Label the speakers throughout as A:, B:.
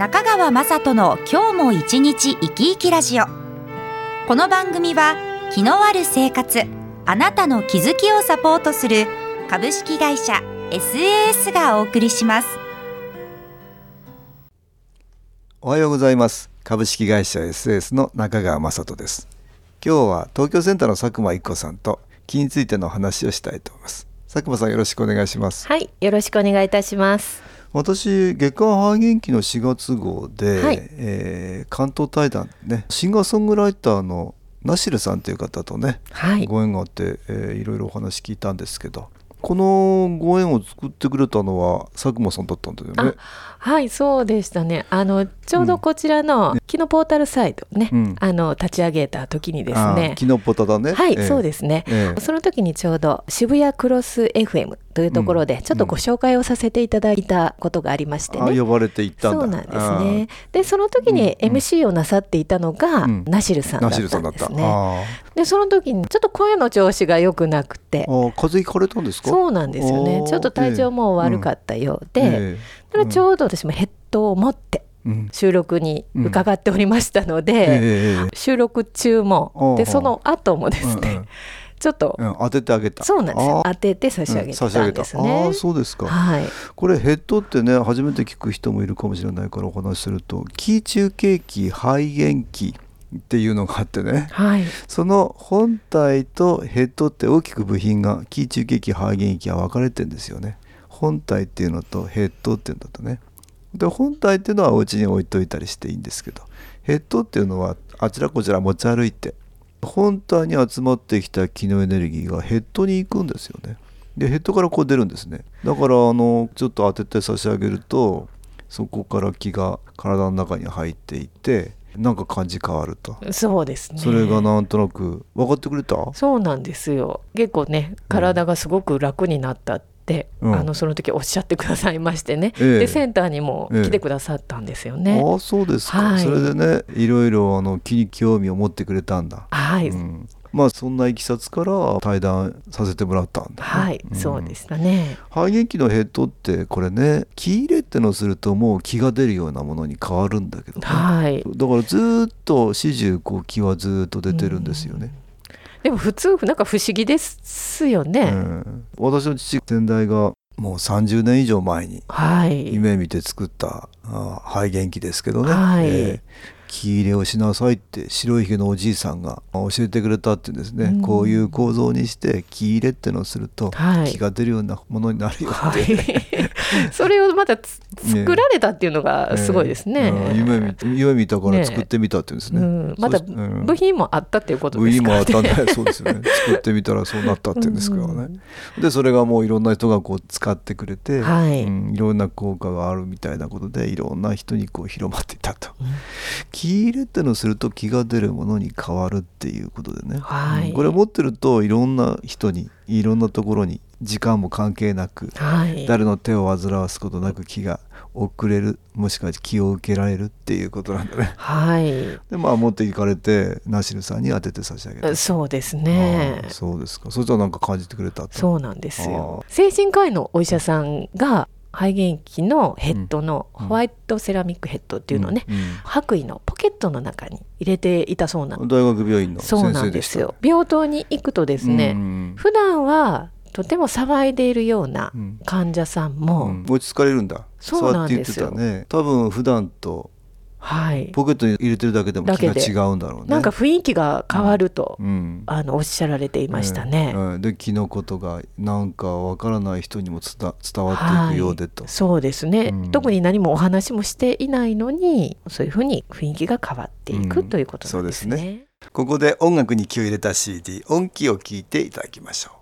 A: 中川雅人の今日も一日生き生きラジオ。この番組は気のある生活あなたの気づきをサポートする株式会社 SAS がお送りします。
B: おはようございます。株式会社 SAS の中川雅人です。今日は東京センターの佐久間一子さんと気についての話をしたいと思います。佐久間さんよろしくお願いします。
C: はい、よろしくお願いいたします。
B: 私月刊ハーゲン期の4月号で、
C: はい
B: えー関東対談ねシンガーソングライターのナシルさんという方とね、
C: はい、
B: ご縁があって、えーいろいろお話聞いたんですけどこのご縁を作ってくれたのは佐久間さんだったんだよね？
C: はい、そうでしたね。あのちょうどこちらの木のポータルサイトね、
B: うん
C: あの立ち上げた時にですね。
B: キノポタだね。
C: はい、
B: えー
C: そうですね。
B: ええ
C: その時にちょうど渋谷クロス FM というところでちょっとご紹介をさせていただいたことがありましてね。
B: あ呼ばれて行ったんだ。
C: そうなんですね。で、その時に MC をなさっていたのが、
B: うん。
C: ナシルさんだっ
B: ナシルさんだった。
C: たんですね。
B: あ。
C: で、その時にちょっと声の調子が良くなくて。
B: 風邪ひかれたんですか？
C: そうなんですよね。ちょっと体調も悪かったようで、
B: え
C: それちょうど私もヘッドを持って収録に伺っておりましたので、収録中も。でその後もですね、ちょっと、
B: うん当ててあげた。
C: そうなんですよ。当てて差し上げてたんです
B: うん差し上げた。あ
C: ね
B: あ。そうですか。
C: はい、
B: これヘッドってね初めて聞く人もいるかもしれないからお話しすると気中継器肺元気っていうのがあってね。
C: はい、
B: その本体とヘッドって大きく部品が気中継器肺元気は分かれてんですよね。本体っていうのとヘッドっていうんだとね。で本体っていうのはお家に置いといたりしていいんですけどヘッドっていうのはあちらこちら持ち歩いて本体に集まってきた気のエネルギーがヘッドに行くんですよねでヘッドからこう出るんですねだからあのちょっと当てて差し上げるとそこから気が体の中に入っていってなんか感じ変わると
C: そうですね。
B: それがなんとなく分かってくれた？
C: そうなんですよ。結構ね、体がすごく楽になったって、
B: うん。
C: あのその時おっしゃってくださいましてね。
B: ええ。
C: でセンターにも
B: ええ
C: 来てくださったんですよね。
B: ああそうですか、
C: はい。
B: それでねいろいろあの気に興味を持ってくれたんだ、
C: はい、
B: うん、まあそんないきさつから対談させてもらったんだね、
C: はい、
B: ん。
C: そうでしたね。
B: 肺元気のヘッドってこれね気入れってのをするともう気が出るようなものに変わるんだけどね、
C: はい。
B: だからずーっと始終こう気はずーっと出てるんですよね、
C: でも普通なんか不思議ですよ
B: う
C: ね。
B: ん。私の父先代がもう30年以上前に
C: はい。
B: 夢見て作ったあ肺元気ですけどね、
C: はい。
B: えー気入れをしなさいって白いひげのおじいさんが教えてくれたっていうんですね、
C: うん。
B: こういう構造にして気入れってのをすると
C: はい。
B: 気が出るようなものになるよ
C: は
B: って、
C: い。それをまたつ作られたっていうのがすごいですね。
B: うん。夢見夢見たから作ってみたっていうんですね、
C: うん、また
B: そしうん。
C: 部品もあったっていうこと
B: 部
C: ですか？ら
B: 品もあったん
C: ね。
B: で そうですよね。作ってみたらそうなったっていうんですからね、でそれがもういろんな人がこう使ってくれて、
C: はい。
B: うん、いろんな効果があるみたいなことでいろんな人にこう広まっていったと。気入れってのをすると気が出るものに変わるっていうことでね、
C: はい。
B: うん。これ持ってるといろんな人にいろんなところに時間も関係なく、
C: はい。
B: 誰の手を煩わすことなく気が遅れるもしくは気を受けられるっていうことなんだね。
C: はい。
B: でまあ持っていかれてナシルさんに当てて差し上げた。
C: そうですね。
B: そうですかそしたらなんか感じてくれたと。
C: そうなんですよ。精神科医のお医者さんが肺元気のヘッドのホワイトセラミックヘッドっていうのをね、
B: うんうん
C: 白衣のポケットの中に入れていたそうなん
B: 大学病院の
C: そう
B: 先
C: なんです。よ病棟に行くとですね、
B: うん
C: 普段はとても騒いでいるような
B: うん。
C: 患者さんも、
B: うん。落ち着かれるんだ。
C: そうなんですよ。
B: ね。多分普段と
C: はい。
B: ポケットに入れてるだけでも気が違うんだろうね。
C: なんか雰囲気が変わると、
B: うん。
C: あのおっしゃられていましたね。
B: うんうんで気のことがなんかわからない人にも伝伝わっていくようでと、
C: そうですね、
B: うん。
C: 特に何もお話もしていないのにそういうふうに雰囲気が変わっていく、
B: うん。
C: ということなんですね。
B: そうですここで音楽に気を入れた CD 音気を聞いていただきましょう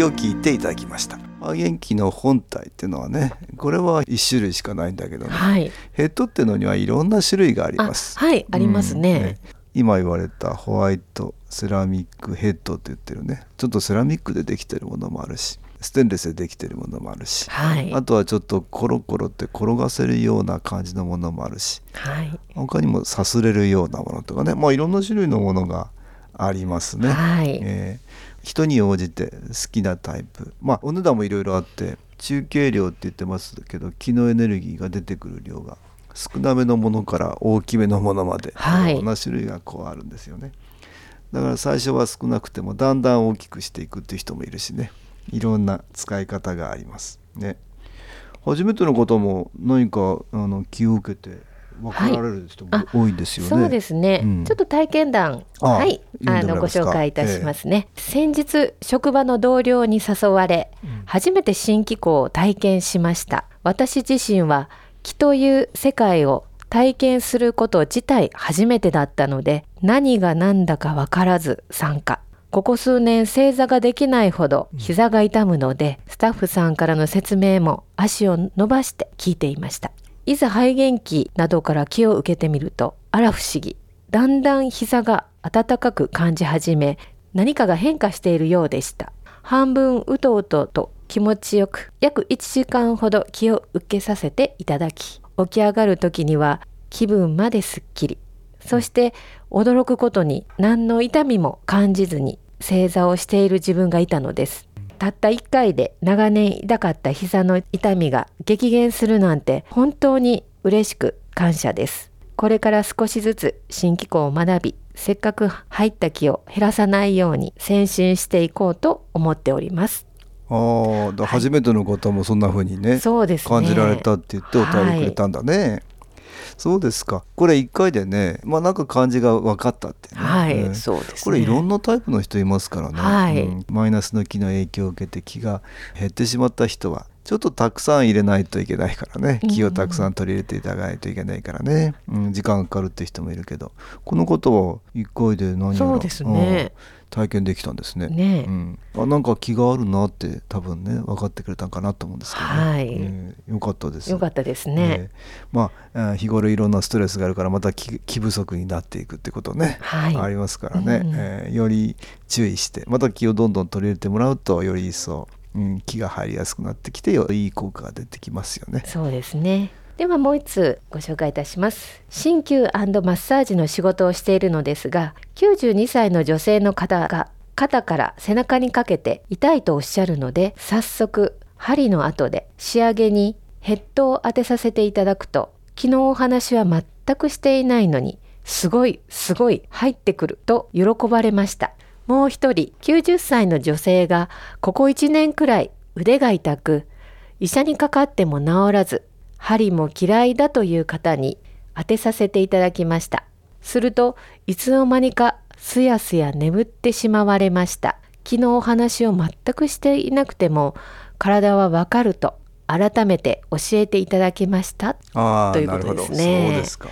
B: きを聞いていただきました肺元気の本体っていうのはねこれは1種類しかないんだけどね、
C: はい。
B: ヘッドっていうのにはいろんな種類があり
C: あ
B: ます
C: はいあります
B: うん
C: ね。
B: 今言われたホワイトセラミックヘッドって言ってるねちょっとセラミックでできてるものもあるしステンレスでできてるものもあるし、
C: はい。
B: あとはちょっとコロコロって転がせるような感じのものもあるし
C: はい。
B: 他にもさすれるようなものとかねまあいろんな種類のものがありますね。
C: はい。
B: えー人に応じて好きなタイプ。まあお値段もいろいろあって中軽量って言ってますけど気のエネルギーが出てくる量が少なめのものから大きめのものまで、
C: はい。
B: いろんな種類がこうあるんですよね。だから最初は少なくてもだんだん大きくしていくっていう人もいるしね。いろんな使い方がありますね。初めての方も何かあの気を受けて分かられる人も
C: はい
B: 多いですよね、
C: そうですね、
B: うん。
C: ちょっと体験談
B: あ
C: はい。あのご紹介いたしますね、先日職場の同僚に誘われ、初めて新機構を体験しました。私自身は気という世界を体験すること自体初めてだったので何が何だか分からず参加。ここ数年正座ができないほど膝が痛むので、スタッフさんからの説明も足を伸ばして聞いていましたいざ肺元気などから気を受けてみるとあら不思議。だんだん膝が温かく感じ始め何かが変化しているようでした。半分うとうとと気持ちよく約1時間ほど気を受けさせていただき起き上がる時には気分まですっきり。そして驚くことに何の痛みも感じずに正座をしている自分がいたのです。たった1回で長年痛かった膝の痛みが激減するなんて本当に嬉しく感謝です。これから少しずつ新機構を学びせっかく入った気を減らさないように先進していこうと思っております。
B: ああ、だ初めての方もそんな風にね、
C: そうですね。
B: 感じられたって言ってお便りくれたんだね。そうですか。これ一回でね、まあなんか感じが分かったっていうね。
C: はい、
B: うん。
C: そうですね。
B: これいろんなタイプの人いますからね、
C: はい。
B: うん。マイナスの気の影響を受けて気が減ってしまった人はちょっとたくさん入れないといけないからね。気をたくさん取り入れていただかないといけないからね、うん、時間がかかるって人もいるけどこの方は一回で何やら
C: ね。
B: うん体験できたんですね。
C: ね。
B: うん、あなんか気があるなって多分ね分かってくれたんかなと思うんですけど、ね。
C: はい。
B: えーよかったです。
C: よかったですね、
B: えーまあ日頃いろんなストレスがあるからまた気気不足になっていくってことね、
C: はい。
B: ありますからね、
C: うん。
B: えーより注意してまた気をどんどん取り入れてもらうとより一層、うん、気が入りやすくなってきていい効果が出てきますよね。
C: そうですね。ではもう一つご紹介いたします。鍼灸マッサージの仕事をしているのですが、92歳の女性の方が肩から背中にかけて痛いとおっしゃるので、早速針の後で仕上げにヘッドを当てさせていただくと、昨日お話は全くしていないのに、すごいすごい入ってくると喜ばれました。もう一人90歳の女性がここ1年くらい腕が痛く医者にかかっても治らず針も嫌いだという方に当てさせていただきました。するといつの間にかすやすや眠ってしまわれました。昨日お話を全くしていなくても体はわかると改めて教えていただきました。ということですね。
B: そうですか。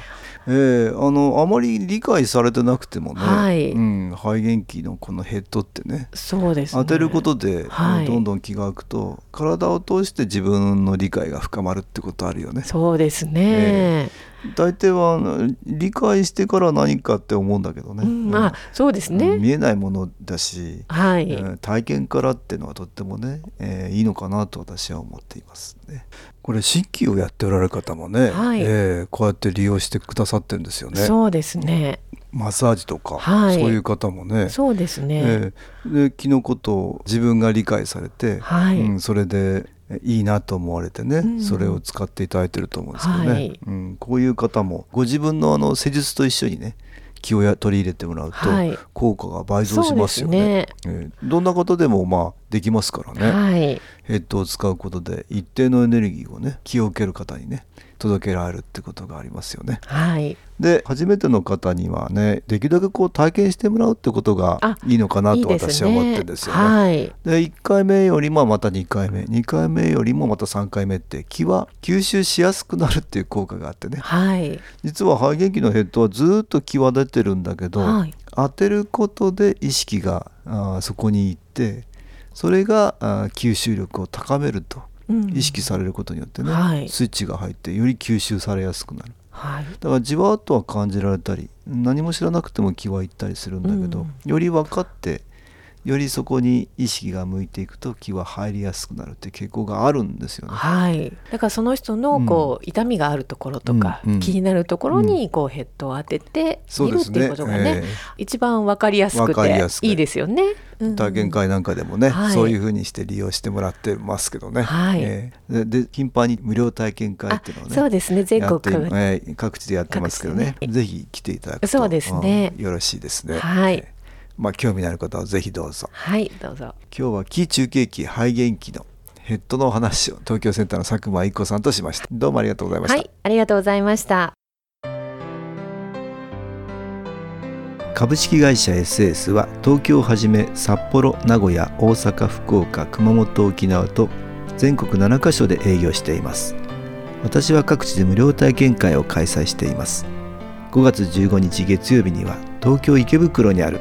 B: えーあのあまり理解されてなくてもね、
C: はい。
B: うん、肺元気のこのヘッドってね
C: そうですね。
B: 当てることで、
C: はい。
B: どんどん気が空くと体を通して自分の理解が深まるってことあるよね。
C: そうですね、
B: 大抵はあの理解してから何かって思うんだけどね、
C: うん、まあそうですね、
B: うん見えないものだし、
C: はい、
B: えー体験からっていうのはとってもね、えーいいのかなと私は思っていますね。これ新規をやっておられる方もね、
C: はい。
B: えーこうやって利用してくださってるんですよね。
C: そうですね。
B: マッサージとか、
C: はい。
B: そういう方もね。
C: そうですね、
B: えーで気のことを自分が理解されて、
C: はい。
B: うん、それでえいいなと思われてね、
C: うん。
B: それを使っていただいてると思うんですけどね、
C: はい。
B: うん、こういう方もご自分のあの施術と一緒にね気をや取り入れてもらうと
C: はい。
B: 効果が倍増しますよね。えーどんな方でもまあできますからね、
C: はい。
B: ヘッドを使うことで一定のエネルギーをね気を受ける方にね届けられるってことがありますよね。
C: はい。
B: で初めての方にはねできるだけこう体験してもらうってことが
C: あ
B: いいのかなと私は思ってるんですよね。
C: はい。
B: で1回目よりもまた2回目2回目よりもまた3回目って気は吸収しやすくなるっていう効果があってね。
C: はい。
B: 実は肺元気のヘッドはずっと気は出てるんだけど、
C: はい。
B: 当てることで意識があーそこに行ってそれがあ吸収力を高めると
C: うん。
B: 意識されることによってね、
C: はい。
B: スイッチが入ってより吸収されやすくなる。
C: はい。
B: だからじわっとは感じられたり何も知らなくても気は行ったりするんだけど、
C: うん。
B: より分かってよりそこに意識が向いていくと気は入りやすくなるっていう傾向があるんですよね。
C: はい、だからその人のこう、痛みがあるところとか、
B: うんうん。
C: 気になるところにこうヘッドを当てて見るっていうことがね、
B: え
C: 一番わかりやすくて。
B: やすく
C: いいですよね。
B: 体験会なんかでもね、
C: はい。
B: そういうふうにして利用してもらってますけどね。
C: はい。
B: ええ。でで頻繁に無料体験会
C: あ
B: っていうのをね
C: そうですね全国。
B: ええ各地でやってますけどね。
C: ね
B: ぜひ来ていただくと
C: そうですね。
B: うんよろしいですね。
C: はい。
B: ええまあ興味のある方はぜひどうぞ。
C: はいどうぞ。
B: 今日は気中継機肺元気のヘッドのお話を東京センターの佐久間一子さんとしました。どうもありがとうございました、
C: はいありがとうございました。
B: 株式会社 SS は東京をはじめ札幌名古屋大阪福岡熊本沖縄と全国7カ所で営業しています。私は各地で無料体験会を開催しています。5月15日月曜日には東京池袋にある